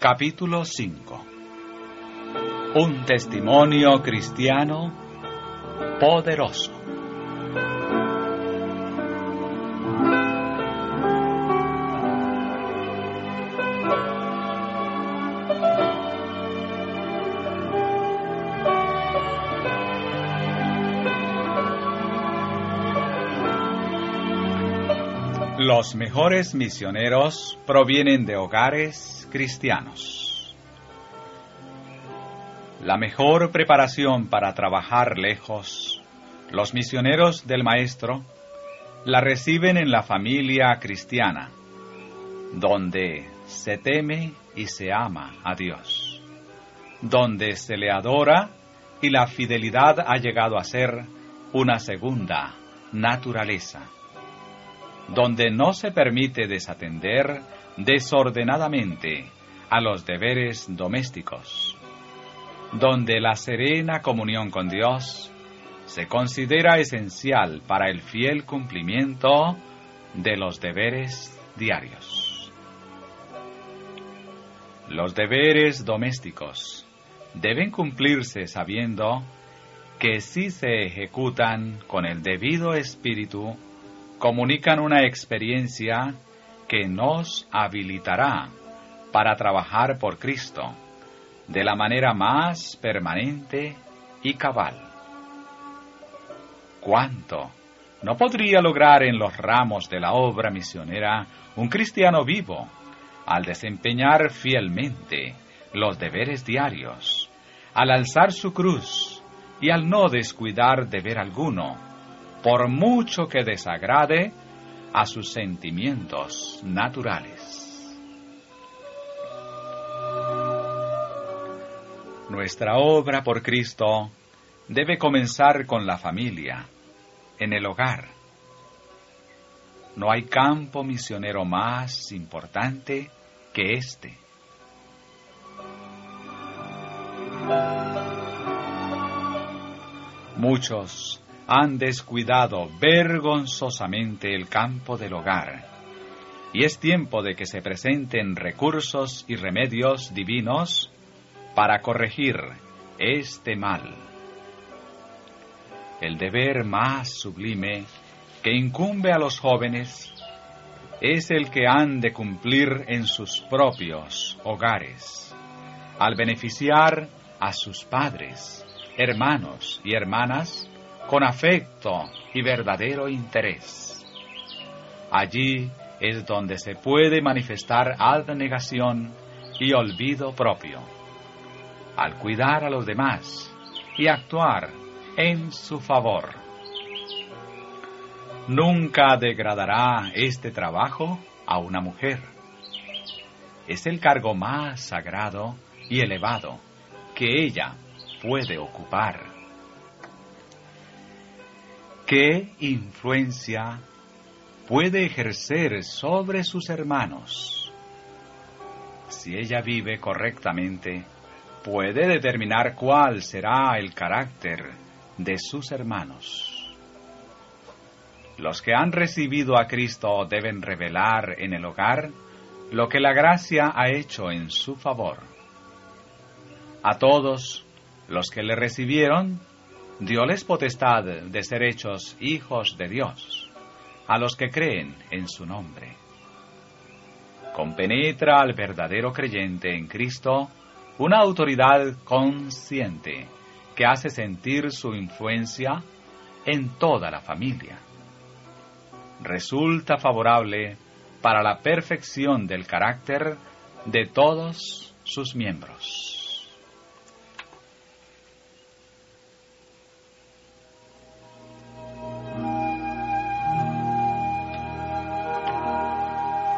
Capítulo 5 Un testimonio cristiano poderoso. Los mejores misioneros provienen de hogares cristianos. La mejor preparación para trabajar lejos, los misioneros del Maestro la reciben en la familia cristiana, donde se teme y se ama a Dios, donde se le adora y la fidelidad ha llegado a ser una segunda naturaleza donde no se permite desatender desordenadamente a los deberes domésticos, donde la serena comunión con Dios se considera esencial para el fiel cumplimiento de los deberes diarios. Los deberes domésticos deben cumplirse sabiendo que si se ejecutan con el debido espíritu comunican una experiencia que nos habilitará para trabajar por Cristo de la manera más permanente y cabal. ¿Cuánto no podría lograr en los ramos de la obra misionera un cristiano vivo al desempeñar fielmente los deberes diarios, al alzar su cruz y al no descuidar deber alguno por mucho que desagrade a sus sentimientos naturales. Nuestra obra por Cristo debe comenzar con la familia, en el hogar. No hay campo misionero más importante que este. Muchos han descuidado vergonzosamente el campo del hogar. Y es tiempo de que se presenten recursos y remedios divinos para corregir este mal. El deber más sublime que incumbe a los jóvenes es el que han de cumplir en sus propios hogares, al beneficiar a sus padres, hermanos y hermanas con afecto y verdadero interés. Allí es donde se puede manifestar abnegación y olvido propio, al cuidar a los demás y actuar en su favor. Nunca degradará este trabajo a una mujer. Es el cargo más sagrado y elevado que ella puede ocupar. ¿Qué influencia puede ejercer sobre sus hermanos? Si ella vive correctamente, puede determinar cuál será el carácter de sus hermanos. Los que han recibido a Cristo deben revelar en el hogar lo que la gracia ha hecho en su favor. A todos los que le recibieron, Dioles potestad de ser hechos hijos de Dios, a los que creen en su nombre. Compenetra al verdadero creyente en Cristo una autoridad consciente que hace sentir su influencia en toda la familia. Resulta favorable para la perfección del carácter de todos sus miembros.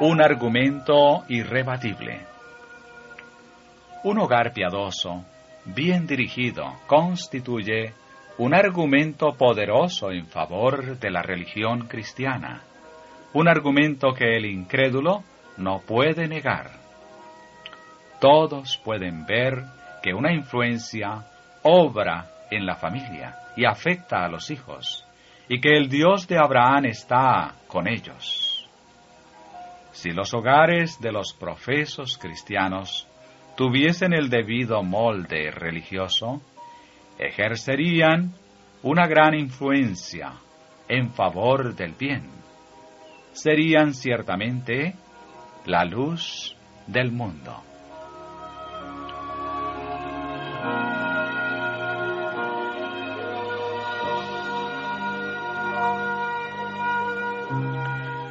Un argumento irrebatible. Un hogar piadoso, bien dirigido, constituye un argumento poderoso en favor de la religión cristiana, un argumento que el incrédulo no puede negar. Todos pueden ver que una influencia obra en la familia y afecta a los hijos, y que el Dios de Abraham está con ellos. Si los hogares de los profesos cristianos tuviesen el debido molde religioso, ejercerían una gran influencia en favor del bien. Serían ciertamente la luz del mundo.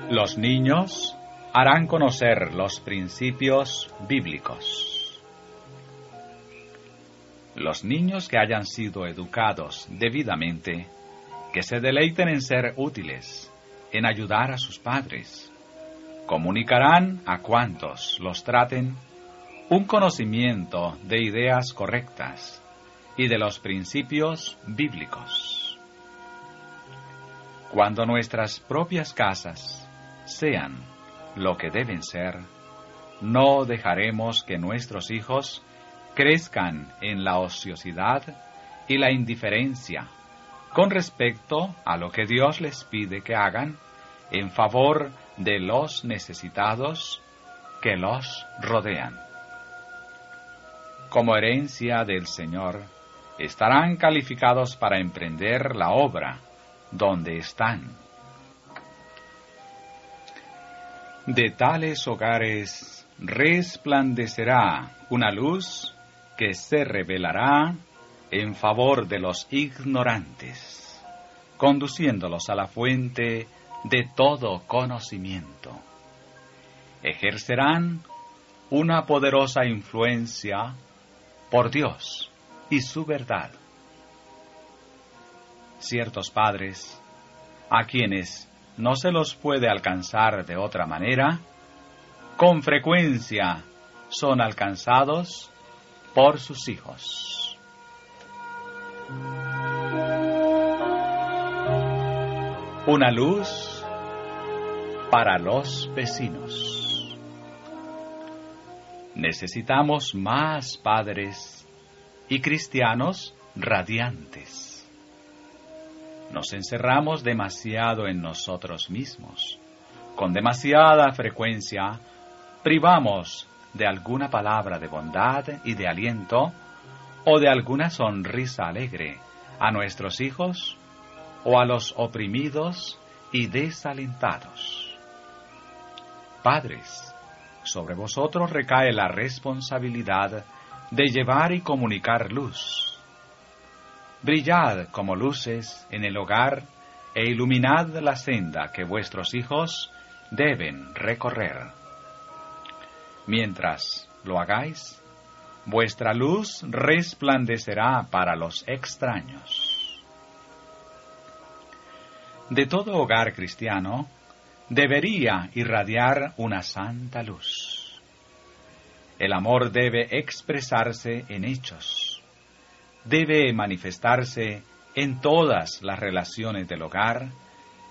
Los niños harán conocer los principios bíblicos. Los niños que hayan sido educados debidamente, que se deleiten en ser útiles, en ayudar a sus padres, comunicarán a cuantos los traten un conocimiento de ideas correctas y de los principios bíblicos. Cuando nuestras propias casas sean lo que deben ser, no dejaremos que nuestros hijos crezcan en la ociosidad y la indiferencia con respecto a lo que Dios les pide que hagan en favor de los necesitados que los rodean. Como herencia del Señor, estarán calificados para emprender la obra donde están De tales hogares resplandecerá una luz que se revelará en favor de los ignorantes, conduciéndolos a la fuente de todo conocimiento. Ejercerán una poderosa influencia por Dios y su verdad. Ciertos padres, a quienes no se los puede alcanzar de otra manera, con frecuencia son alcanzados por sus hijos. Una luz para los vecinos. Necesitamos más padres y cristianos radiantes nos encerramos demasiado en nosotros mismos. Con demasiada frecuencia privamos de alguna palabra de bondad y de aliento o de alguna sonrisa alegre a nuestros hijos o a los oprimidos y desalentados. Padres, sobre vosotros recae la responsabilidad de llevar y comunicar luz Brillad como luces en el hogar e iluminad la senda que vuestros hijos deben recorrer. Mientras lo hagáis, vuestra luz resplandecerá para los extraños. De todo hogar cristiano debería irradiar una santa luz. El amor debe expresarse en hechos debe manifestarse en todas las relaciones del hogar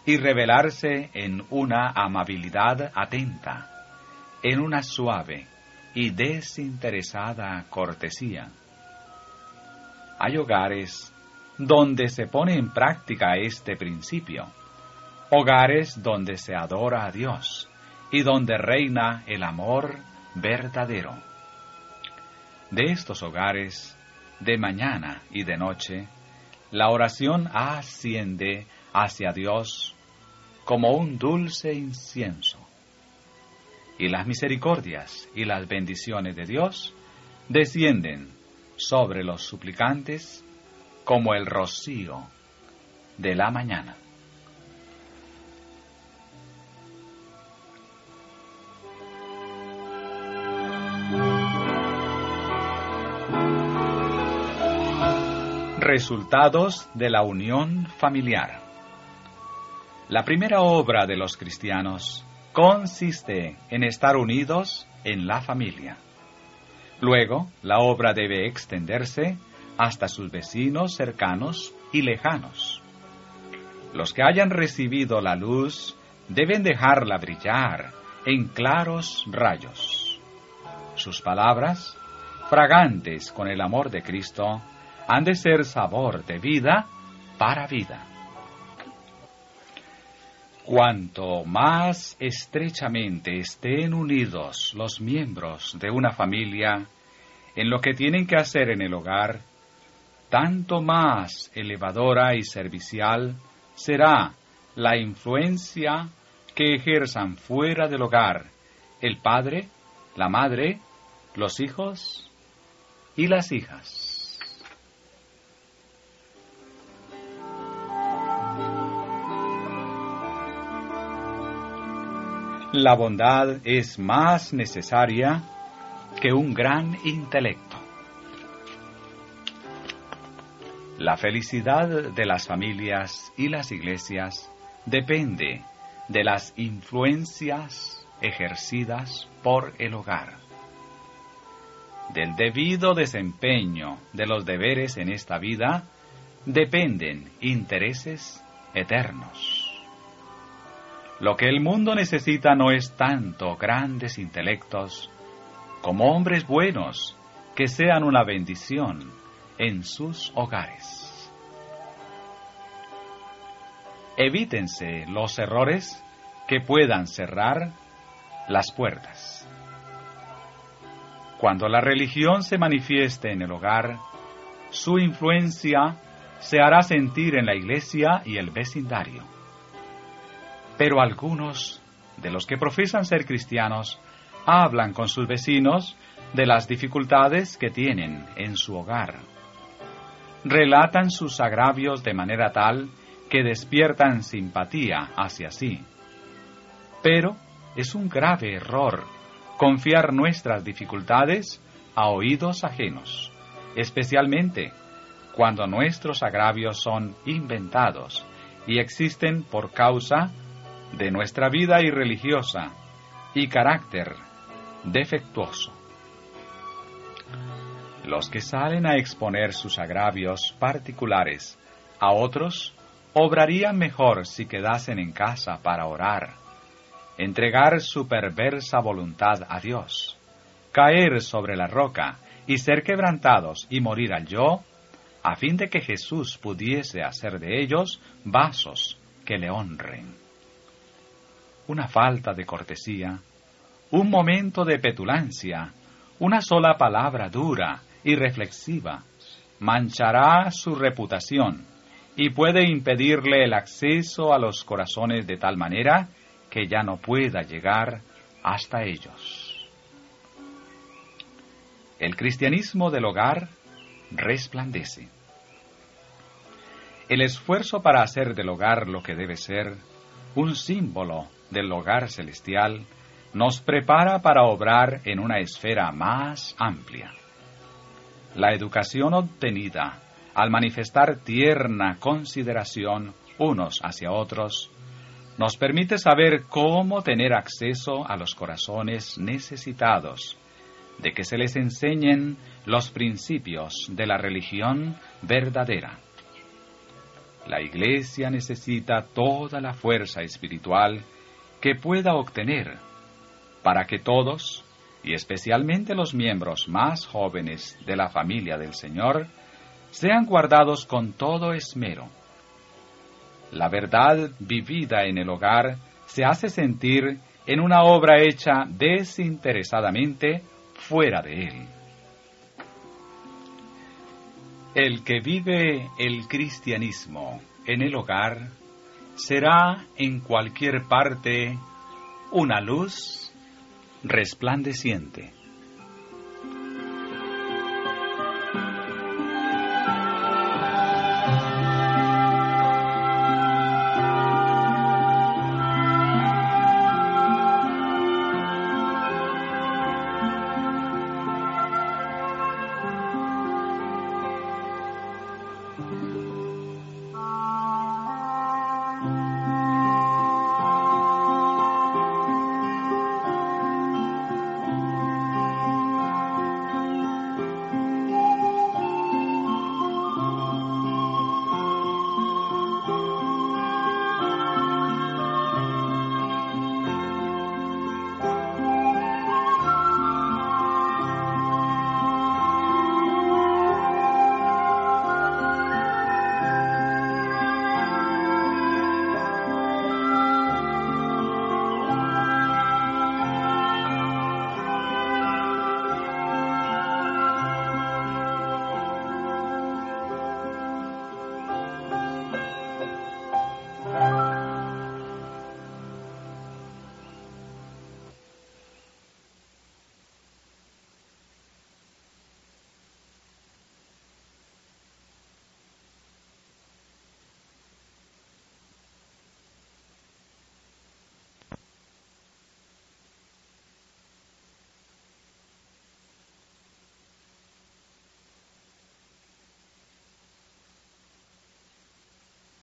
y revelarse en una amabilidad atenta, en una suave y desinteresada cortesía. Hay hogares donde se pone en práctica este principio, hogares donde se adora a Dios y donde reina el amor verdadero. De estos hogares de mañana y de noche, la oración asciende hacia Dios como un dulce incienso. Y las misericordias y las bendiciones de Dios descienden sobre los suplicantes como el rocío de la mañana. Resultados de la unión familiar. La primera obra de los cristianos consiste en estar unidos en la familia. Luego, la obra debe extenderse hasta sus vecinos cercanos y lejanos. Los que hayan recibido la luz deben dejarla brillar en claros rayos. Sus palabras, fragantes con el amor de Cristo, han de ser sabor de vida para vida. Cuanto más estrechamente estén unidos los miembros de una familia, en lo que tienen que hacer en el hogar, tanto más elevadora y servicial será la influencia que ejerzan fuera del hogar el padre, la madre, los hijos y las hijas. La bondad es más necesaria que un gran intelecto. La felicidad de las familias y las iglesias depende de las influencias ejercidas por el hogar, del debido desempeño de los deberes en esta vida dependen intereses eternos. Lo que el mundo necesita no es tanto grandes intelectos como hombres buenos que sean una bendición en sus hogares. Evítense los errores que puedan cerrar las puertas. Cuando la religión se manifieste en el hogar, su influencia se hará sentir en la iglesia y el vecindario. Pero algunos de los que profesan ser cristianos hablan con sus vecinos de las dificultades que tienen en su hogar. Relatan sus agravios de manera tal que despiertan simpatía hacia sí. Pero es un grave error confiar nuestras dificultades a oídos ajenos, especialmente cuando nuestros agravios son inventados y existen por causa de nuestra vida irreligiosa y carácter defectuoso. Los que salen a exponer sus agravios particulares a otros obrarían mejor si quedasen en casa para orar, entregar su perversa voluntad a Dios, caer sobre la roca y ser quebrantados y morir al yo, a fin de que Jesús pudiese hacer de ellos vasos que le honren una falta de cortesía, un momento de petulancia, una sola palabra dura y reflexiva, manchará su reputación y puede impedirle el acceso a los corazones de tal manera que ya no pueda llegar hasta ellos. El cristianismo del hogar resplandece. El esfuerzo para hacer del hogar lo que debe ser, un símbolo del hogar celestial nos prepara para obrar en una esfera más amplia. La educación obtenida al manifestar tierna consideración unos hacia otros, nos permite saber cómo tener acceso a los corazones necesitados, de que se les enseñen los principios de la religión verdadera. La Iglesia necesita toda la fuerza espiritual que pueda obtener para que todos, y especialmente los miembros más jóvenes de la familia del Señor, sean guardados con todo esmero. La verdad vivida en el hogar se hace sentir en una obra hecha desinteresadamente fuera de él. El que vive el cristianismo en el hogar será en cualquier parte una luz resplandeciente.